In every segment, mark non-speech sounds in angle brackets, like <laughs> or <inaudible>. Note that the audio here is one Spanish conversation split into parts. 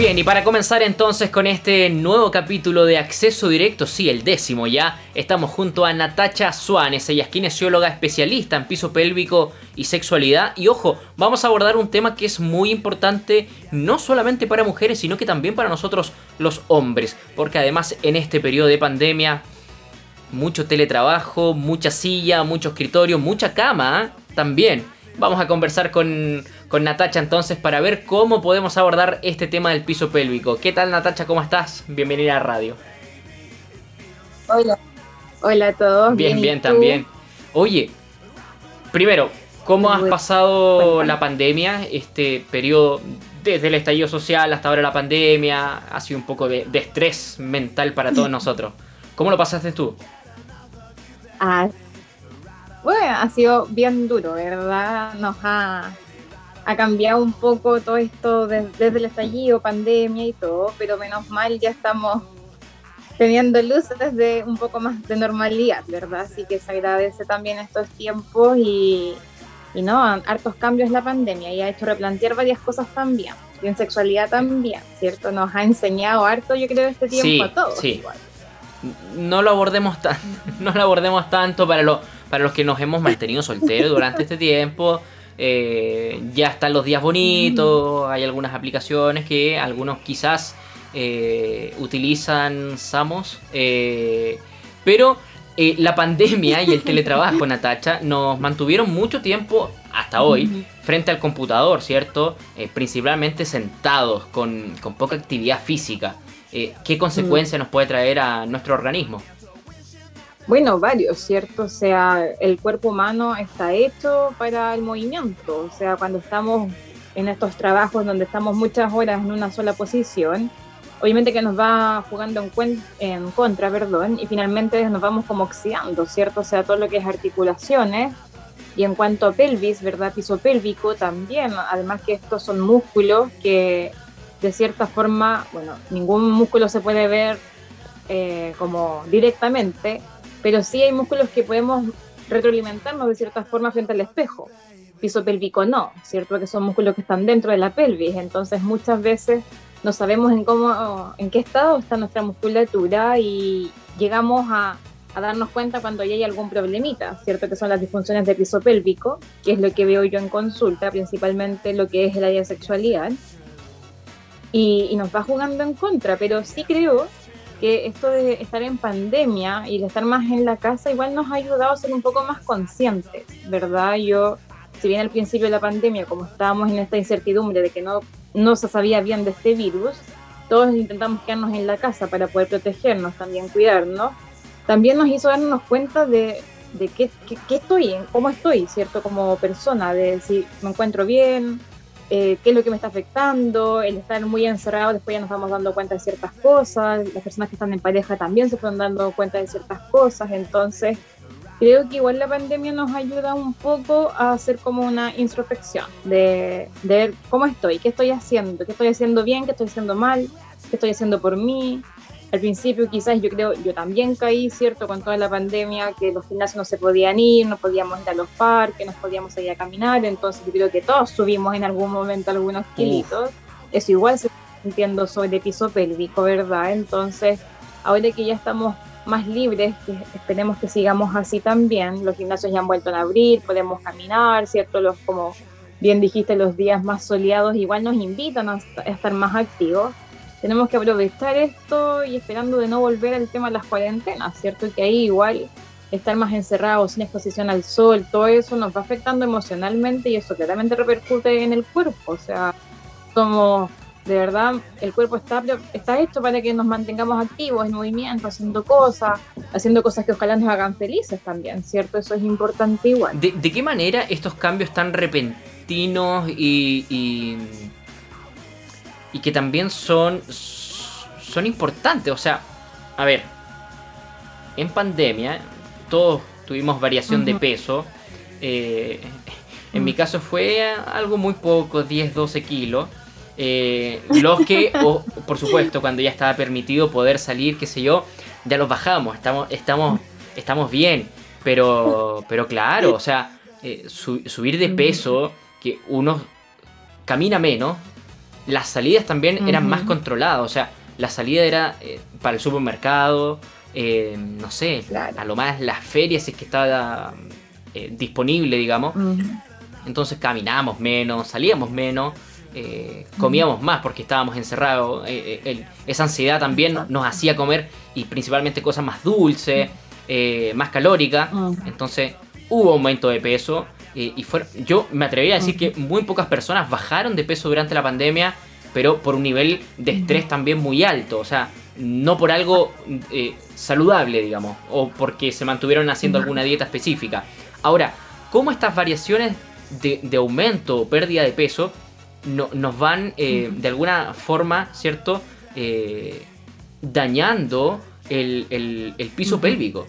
Bien, y para comenzar entonces con este nuevo capítulo de Acceso Directo, sí, el décimo ya, estamos junto a Natacha Suárez, ella es kinesióloga especialista en piso pélvico y sexualidad. Y ojo, vamos a abordar un tema que es muy importante no solamente para mujeres, sino que también para nosotros los hombres, porque además en este periodo de pandemia, mucho teletrabajo, mucha silla, mucho escritorio, mucha cama ¿eh? también. Vamos a conversar con, con Natacha entonces para ver cómo podemos abordar este tema del piso pélvico. ¿Qué tal Natacha? ¿Cómo estás? Bienvenida a radio. Hola. Hola a todos. Bien, bien, también. Oye, primero, ¿cómo has pasado la pandemia? Este periodo desde el estallido social hasta ahora la pandemia ha sido un poco de, de estrés mental para todos <laughs> nosotros. ¿Cómo lo pasaste tú? Ah, bueno, ha sido bien duro, ¿verdad? Nos ha, ha cambiado un poco todo esto desde, el estallido, pandemia y todo, pero menos mal ya estamos teniendo luces de un poco más de normalidad, ¿verdad? Así que se agradece también estos tiempos y, y no, hartos cambios la pandemia y ha hecho replantear varias cosas también. Y en sexualidad también, ¿cierto? Nos ha enseñado harto, yo creo, este tiempo a todos. Sí. Igual. No lo abordemos tan, <laughs> no lo abordemos tanto para lo para los que nos hemos mantenido solteros durante este tiempo. Eh, ya están los días bonitos, hay algunas aplicaciones que algunos quizás eh, utilizan Samos, eh, pero la pandemia y el teletrabajo, <laughs> Natacha, nos mantuvieron mucho tiempo hasta hoy frente al computador, ¿cierto? principalmente sentados, con, con, poca actividad física. ¿Qué consecuencia nos puede traer a nuestro organismo? Bueno, varios, ¿cierto? O sea, el cuerpo humano está hecho para el movimiento. O sea, cuando estamos en estos trabajos donde estamos muchas horas en una sola posición, obviamente que nos va jugando en, en contra, perdón, y finalmente nos vamos como oxidando, ¿cierto? O sea, todo lo que es articulaciones. Y en cuanto a pelvis, ¿verdad? Piso pélvico también, además que estos son músculos que de cierta forma, bueno, ningún músculo se puede ver eh, como directamente, pero sí hay músculos que podemos retroalimentarnos de cierta forma frente al espejo. Piso pélvico no, ¿cierto? Que son músculos que están dentro de la pelvis, entonces muchas veces no sabemos en cómo, en qué estado está nuestra musculatura y llegamos a, a darnos cuenta cuando ya hay algún problemita, ¿cierto? Que son las disfunciones de piso pélvico, que es lo que veo yo en consulta, principalmente lo que es el área sexualidad. Y, y nos va jugando en contra, pero sí creo que esto de estar en pandemia y de estar más en la casa igual nos ha ayudado a ser un poco más conscientes, ¿verdad? Yo, si bien al principio de la pandemia, como estábamos en esta incertidumbre de que no, no se sabía bien de este virus, todos intentamos quedarnos en la casa para poder protegernos, también cuidarnos, también nos hizo darnos cuenta de, de qué, qué, qué estoy, cómo estoy, ¿cierto? Como persona, de si me encuentro bien, eh, qué es lo que me está afectando, el estar muy encerrado, después ya nos vamos dando cuenta de ciertas cosas, las personas que están en pareja también se fueron dando cuenta de ciertas cosas, entonces creo que igual la pandemia nos ayuda un poco a hacer como una introspección de, de ver cómo estoy, qué estoy haciendo, qué estoy haciendo bien, qué estoy haciendo mal, qué estoy haciendo por mí, al principio quizás yo creo, yo también caí, ¿cierto? Con toda la pandemia, que los gimnasios no se podían ir, no podíamos ir a los parques, no podíamos ir a caminar, entonces yo creo que todos subimos en algún momento algunos kilitos. Eso igual se está sintiendo sobre piso pélvico, ¿verdad? Entonces, ahora que ya estamos más libres, que esperemos que sigamos así también, los gimnasios ya han vuelto a abrir, podemos caminar, ¿cierto? Los, como bien dijiste, los días más soleados igual nos invitan a estar más activos tenemos que aprovechar esto y esperando de no volver al tema de las cuarentenas, ¿cierto? Que ahí igual estar más encerrados, sin exposición al sol, todo eso nos va afectando emocionalmente y eso claramente repercute en el cuerpo. O sea, somos, de verdad, el cuerpo está, está hecho para que nos mantengamos activos, en movimiento, haciendo cosas, haciendo cosas que ojalá nos hagan felices también, ¿cierto? Eso es importante igual. ¿De, qué manera estos cambios tan repentinos y y que también son, son importantes. O sea, a ver, en pandemia todos tuvimos variación de peso. Eh, en mi caso fue algo muy poco, 10, 12 kilos. Eh, los que, por supuesto, cuando ya estaba permitido poder salir, qué sé yo, ya los bajamos, estamos, estamos, estamos bien. Pero, pero claro, o sea, eh, subir de peso, que uno camina menos, las salidas también eran más controladas, o sea, la salida era eh, para el supermercado, eh, no sé, a lo más las ferias es que estaba eh, disponible, digamos. Entonces caminábamos menos, salíamos menos, comíamos más porque estábamos encerrados. esa ansiedad también nos hacía comer y principalmente cosas más dulces, más calóricas. Entonces hubo aumento de peso. Y yo me atrevería a decir que muy pocas personas bajaron de peso durante la pandemia, pero por un nivel de estrés también muy alto. O sea, no por algo eh, saludable, digamos, o porque se mantuvieron haciendo alguna dieta específica. Ahora, ¿cómo estas variaciones de, aumento o pérdida de peso nos van eh, de alguna forma, ¿cierto?, eh, dañando el, piso pélvico.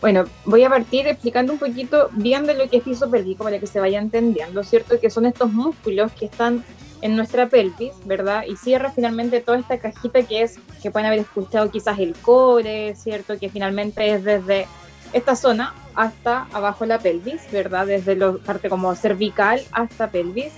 Bueno, voy a partir explicando un poquito bien de lo que es piso pélvico para que se vaya entendiendo, ¿cierto? Que son estos músculos que están en nuestra pelvis, ¿verdad? Y cierra finalmente toda esta cajita que es, que pueden haber escuchado quizás el core, ¿cierto? Que finalmente es desde esta zona hasta abajo la pelvis, ¿verdad? Desde la parte como cervical hasta pelvis.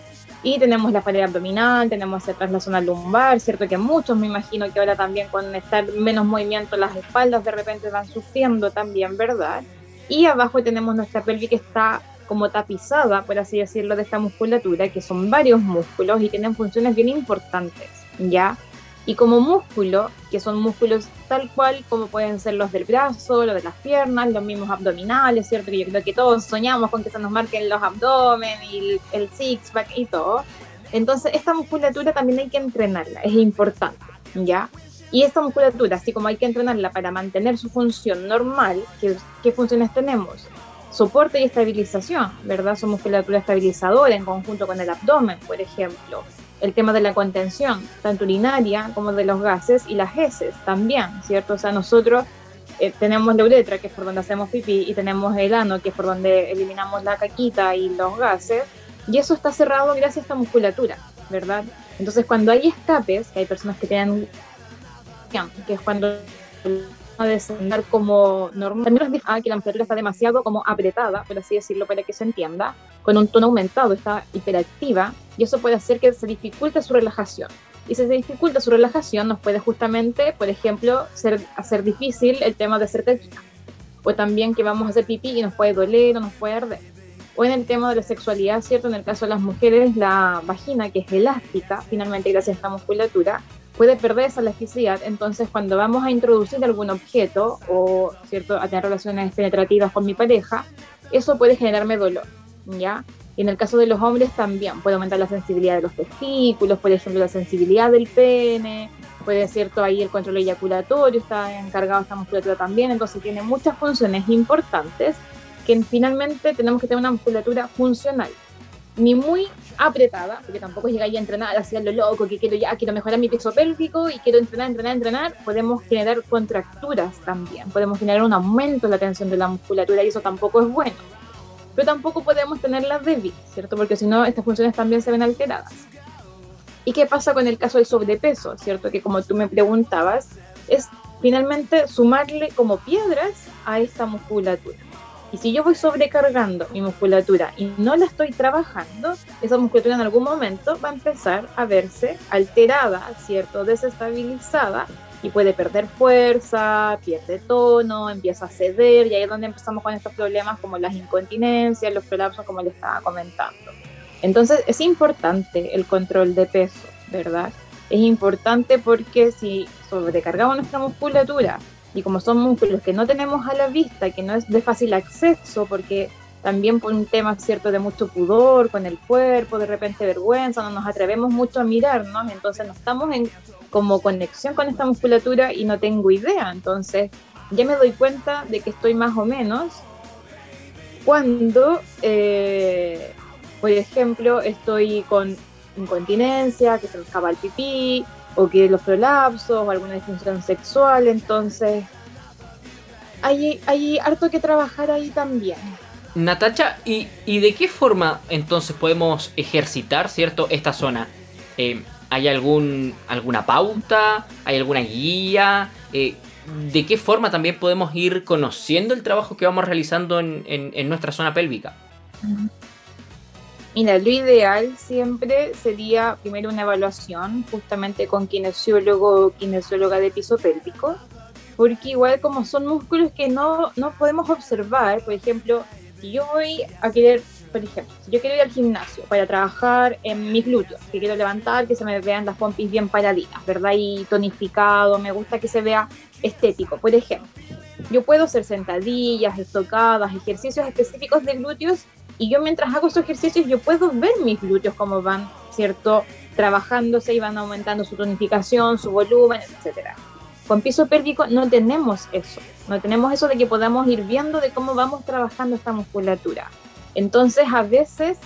Y tenemos la pared abdominal, tenemos atrás la zona lumbar, ¿cierto? Que muchos me imagino que ahora también con estar menos movimiento las espaldas de repente van sufriendo también, ¿verdad? Y abajo tenemos nuestra pelvis que está como tapizada, por así decirlo, de esta musculatura, que son varios músculos y tienen funciones bien importantes, ¿ya? Y como músculo, que son músculos tal cual como pueden ser los del brazo, los de las piernas, los mismos abdominales, ¿cierto? yo creo que todos soñamos con que se nos marquen los abdomen y el, six-pack y todo. Entonces, esta musculatura también hay que entrenarla, es importante, ¿ya? Y esta musculatura, así como hay que entrenarla para mantener su función normal, ¿qué, qué funciones tenemos? soporte y estabilización, ¿verdad? Son musculatura estabilizadora en conjunto con el abdomen, por ejemplo. El tema de la contención, tanto urinaria como de los gases y las heces también, ¿cierto? O sea, nosotros eh, tenemos la uretra, que es por donde hacemos pipí, y tenemos el ano, que es por donde eliminamos la caquita y los gases, y eso está cerrado gracias a esta musculatura, ¿verdad? Entonces, cuando hay escapes, que hay personas que tienen, que es cuando descender como normal. También nos que la musculatura está demasiado como apretada, por así decirlo, para que se entienda, con un tono aumentado, está hiperactiva, y eso puede hacer que se dificulte su relajación. Y si se dificulta su relajación, nos puede justamente, por ejemplo, ser, hacer difícil el tema de hacer caquita. O también que vamos a hacer pipí y nos puede doler o nos puede arder. O en el tema de la sexualidad, ¿cierto? En el caso de las mujeres, la vagina, que es elástica, finalmente gracias a esta musculatura, puede perder esa elasticidad. Entonces, cuando vamos a introducir algún objeto o cierto a tener relaciones penetrativas con mi pareja, eso puede generarme dolor, ¿ya? Y en el caso de los hombres también puede aumentar la sensibilidad de los testículos, por ejemplo, la sensibilidad del pene, puede cierto ahí el control eyaculatorio está encargado esta musculatura también, entonces tiene muchas funciones importantes que finalmente tenemos que tener una musculatura funcional ni muy apretada, porque tampoco llegáis a entrenar hacia lo loco, que quiero ya, quiero mejorar mi peso pélvico y quiero entrenar, entrenar, entrenar, podemos generar contracturas también, podemos generar un aumento de la tensión de la musculatura y eso tampoco es bueno. Pero tampoco podemos tenerla débil, ¿cierto? Porque si no, estas funciones también se ven alteradas. ¿Y qué pasa con el caso del sobrepeso, ¿cierto? Que como tú me preguntabas, es finalmente sumarle como piedras a esta musculatura. Y si yo voy sobrecargando mi musculatura y no la estoy trabajando, esa musculatura en algún momento va a empezar a verse alterada, ¿cierto? Desestabilizada y puede perder fuerza, pierde tono, empieza a ceder y ahí es donde empezamos con estos problemas como las incontinencias, los prolapsos, como le estaba comentando. Entonces es importante el control de peso, ¿verdad? Es importante porque si sobrecargamos nuestra musculatura y como son músculos que no tenemos a la vista, que no es de fácil acceso, porque también por un tema cierto de mucho pudor con el cuerpo, de repente vergüenza, no nos atrevemos mucho a mirarnos, entonces no estamos en como conexión con esta musculatura y no tengo idea, entonces ya me doy cuenta de que estoy más o menos cuando, eh, por ejemplo, estoy con incontinencia, que se me escapa el pipí, o que los prolapsos o alguna disfunción sexual, entonces hay, hay harto que trabajar ahí también. Natacha, ¿y, de qué forma entonces podemos ejercitar, cierto, esta zona? Eh, ¿Hay algún, alguna pauta? ¿Hay alguna guía? Eh, ¿De qué forma también podemos ir conociendo el trabajo que vamos realizando en, en, nuestra zona pélvica? Mira, lo ideal siempre sería primero una evaluación justamente con kinesiólogo o kinesióloga de piso pélvico, porque igual como son músculos que no, no podemos observar, por ejemplo, si yo voy a querer, por ejemplo, si yo quiero ir al gimnasio para trabajar en mis glúteos, que quiero levantar, que se me vean las pompis bien paraditas, ¿verdad? Y tonificado, me gusta que se vea estético, por ejemplo. Yo puedo hacer sentadillas, estocadas, ejercicios específicos de glúteos y yo mientras hago esos ejercicios yo puedo ver mis glúteos como van, ¿cierto? Trabajándose y van aumentando su tonificación, su volumen, etcétera. Con piso pélvico no tenemos eso, no tenemos eso de que podamos ir viendo de cómo vamos trabajando esta musculatura. Entonces a veces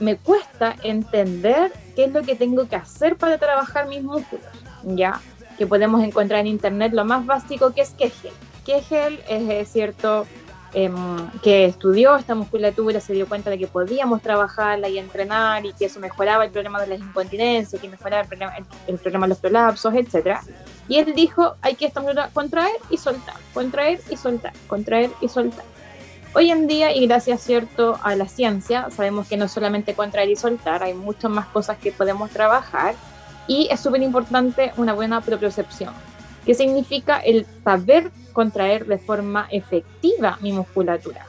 me cuesta entender qué es lo que tengo que hacer para trabajar mis músculos, ¿ya? Que podemos encontrar en internet lo más básico que es Kegel. Kegel es cierto Em, que estudió esta musculatura se dio cuenta de que podíamos trabajarla y entrenar y que eso mejoraba el problema de las incontinencias, que mejoraba el problema, el, problema de los prolapsos, etc. Y él dijo, hay que contraer y soltar, contraer y soltar, contraer y soltar. Hoy en día, y gracias cierto a la ciencia, sabemos que no solamente contraer y soltar, hay muchas más cosas que podemos trabajar y es súper importante una buena propiocepción ¿Qué significa el saber contraer de forma efectiva mi musculatura.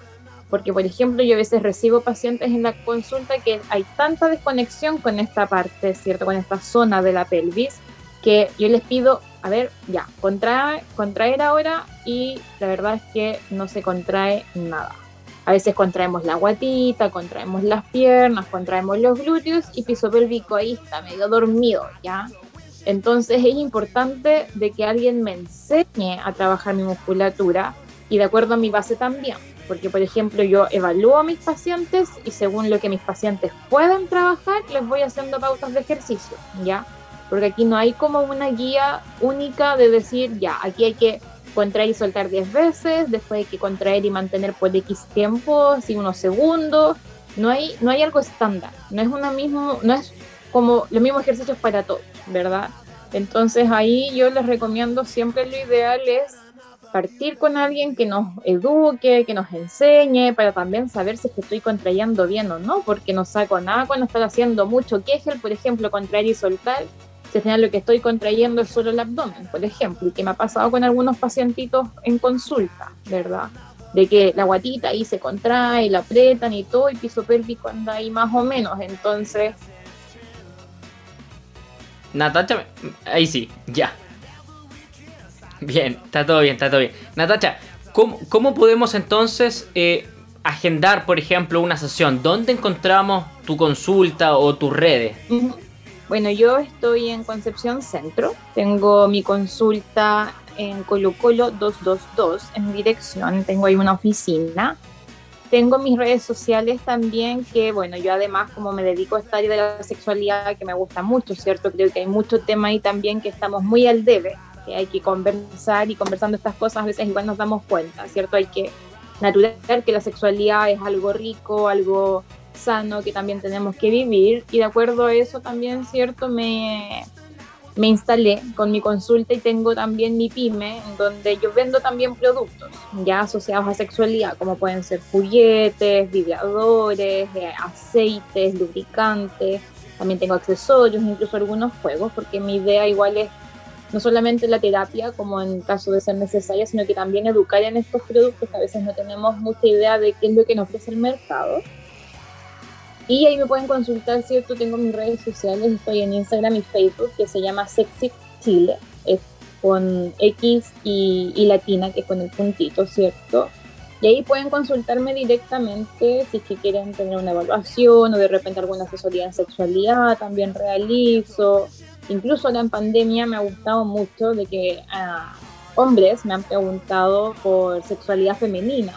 Porque, por ejemplo, yo a veces recibo pacientes en la consulta que hay tanta desconexión con esta parte, ¿cierto? Con esta zona de la pelvis, que yo les pido, a ver, ya, contraer, contraer ahora y la verdad es que no se contrae nada. A veces contraemos la guatita, contraemos las piernas, contraemos los glúteos y piso pélvico ahí está medio dormido, ¿ya? Entonces es importante de que alguien me enseñe a trabajar mi musculatura y de acuerdo a mi base también. Porque, por ejemplo, yo evalúo a mis pacientes y según lo que mis pacientes puedan trabajar, les voy haciendo pautas de ejercicio, ¿ya? Porque aquí no hay como una guía única de decir, ya, aquí hay que contraer y soltar 10 veces, después hay que contraer y mantener por X tiempo, así unos segundos. No hay, no hay algo estándar, no es una mismo, no es como los mismos ejercicios para todos, ¿verdad? Entonces ahí yo les recomiendo siempre lo ideal es partir con alguien que nos eduque, que nos enseñe, para también saber si es que estoy contrayendo bien o no, porque no saco nada cuando estoy haciendo mucho Kegel, por ejemplo, contraer y soltar, si al final lo que estoy contrayendo es solo el abdomen, por ejemplo, y que me ha pasado con algunos pacientitos en consulta, ¿verdad? De que la guatita ahí se contrae, la apretan y todo, y piso pélvico anda ahí más o menos, entonces Natacha, ahí sí, ya. Bien, está todo bien, está todo bien. Natacha, ¿cómo, podemos entonces eh, agendar, por ejemplo, una sesión? ¿Dónde encontramos tu consulta o tus redes? Bueno, yo estoy en Concepción Centro. Tengo mi consulta en Colo Colo 222 en dirección. Tengo ahí una oficina tengo mis redes sociales también, que bueno, yo además como me dedico a esta área de la sexualidad que me gusta mucho, ¿cierto? Creo que hay mucho tema ahí también que estamos muy al debe, que hay que conversar y conversando estas cosas a veces igual nos damos cuenta, ¿cierto? Hay que natural que la sexualidad es algo rico, algo sano que también tenemos que vivir y de acuerdo a eso también, ¿cierto? Me, me instalé con mi consulta y tengo también mi pyme, donde yo vendo también productos ya asociados a sexualidad, como pueden ser juguetes, vibradores, eh, aceites, lubricantes. También tengo accesorios, incluso algunos juegos, porque mi idea igual es no solamente la terapia, como en caso de ser necesaria, sino que también educar en estos productos que a veces no tenemos mucha idea de qué es lo que nos ofrece el mercado y ahí me pueden consultar, ¿cierto? Tengo mis redes sociales, estoy en Instagram y Facebook, que se llama Sexy Chile, es con X y, latina, que es con el puntito, ¿cierto? Y ahí pueden consultarme directamente si es que quieren tener una evaluación o de repente alguna asesoría en sexualidad, también realizo. Incluso ahora en pandemia me ha gustado mucho de que ah, hombres me han preguntado por sexualidad femenina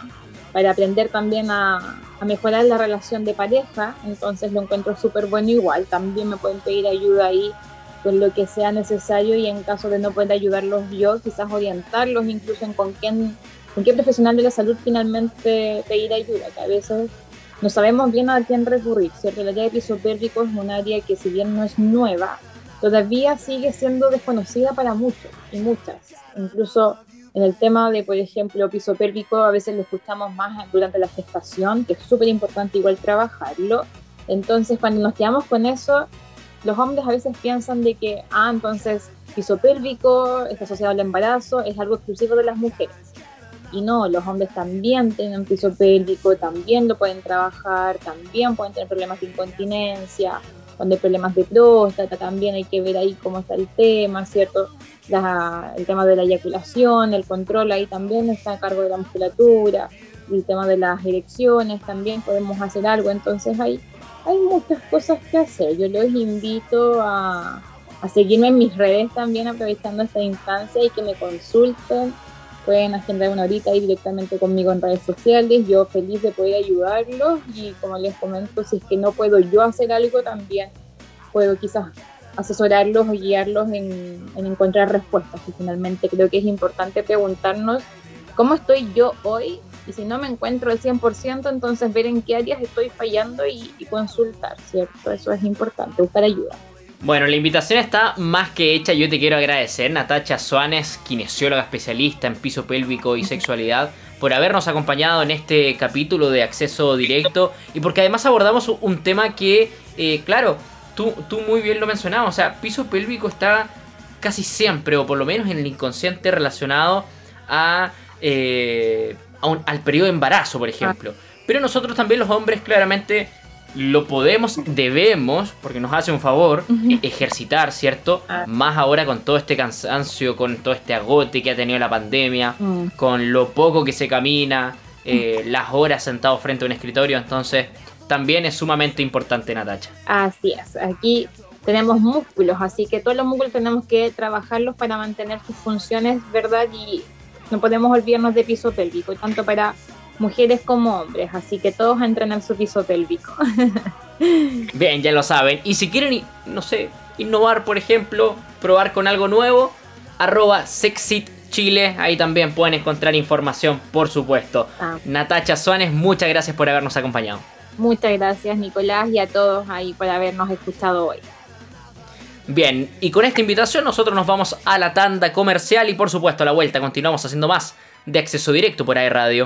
para aprender también a, a mejorar la relación de pareja, entonces lo encuentro súper bueno igual. También me pueden pedir ayuda ahí con lo que sea necesario y en caso de no poder ayudarlos yo, quizás orientarlos incluso en con quién, con qué profesional de la salud finalmente pedir ayuda, que a veces no sabemos bien a quién recurrir, ¿cierto? El área de piso pélvico es un área que si bien no es nueva, todavía sigue siendo desconocida para muchos y muchas. Incluso en el tema de, por ejemplo, piso pélvico, a veces lo escuchamos más durante la gestación, que es súper importante igual trabajarlo. Entonces, cuando nos quedamos con eso, los hombres a veces piensan de que, ah, entonces piso pélvico está asociado al embarazo, es algo exclusivo de las mujeres. Y no, los hombres también tienen piso pélvico, también lo pueden trabajar, también pueden tener problemas de incontinencia, cuando hay problemas de próstata, también hay que ver ahí cómo está el tema, ¿cierto? el tema de la eyaculación, el control ahí también está a cargo de la musculatura, el tema de las erecciones también podemos hacer algo, entonces hay, hay muchas cosas que hacer. Yo los invito a, a seguirme en mis redes también aprovechando esta instancia y que me consulten pueden agendar una horita ahí directamente conmigo en redes sociales. Yo feliz de poder ayudarlos y como les comento, si es que no puedo yo hacer algo, también puedo quizás asesorarlos o guiarlos en, encontrar respuestas. Y finalmente creo que es importante preguntarnos cómo estoy yo hoy y si no me encuentro al 100%, entonces ver en qué áreas estoy fallando y consultar, ¿cierto? Eso es importante, buscar ayuda. Bueno, la invitación está más que hecha. Yo te quiero agradecer, Natacha Suárez, kinesióloga especialista en piso pélvico y sexualidad, por habernos acompañado en este capítulo de acceso directo y porque además abordamos un tema que, eh, claro, tú, tú muy bien lo mencionabas, o sea, piso pélvico está casi siempre, o por lo menos en el inconsciente, relacionado a, eh, al periodo de embarazo, por ejemplo. Ah. Pero nosotros también los hombres claramente lo podemos, debemos, porque nos hace un favor, ejercitar, ¿cierto? Ah. Más ahora con todo este cansancio, con todo este agote que ha tenido la pandemia, mm. con lo poco que se camina, eh, las horas sentado frente a un escritorio, entonces también es sumamente importante, Natacha. Así es, aquí tenemos músculos, así que todos los músculos tenemos que trabajarlos para mantener sus funciones, ¿verdad? Y no podemos olvidarnos de piso pélvico, tanto para mujeres como hombres, así que todos entran en su piso pélvico. <laughs> Bien, ya lo saben. Y si quieren, no sé, innovar, por ejemplo, probar con algo nuevo, arroba Sexit Chile, ahí también pueden encontrar información, por supuesto. Ah. Natacha Suárez, muchas gracias por habernos acompañado. Muchas gracias, Nicolás, y a todos ahí por habernos escuchado hoy. Bien, y con esta invitación nosotros nos vamos a la tanda comercial y por supuesto a la vuelta continuamos haciendo más de acceso directo por ahí Radio.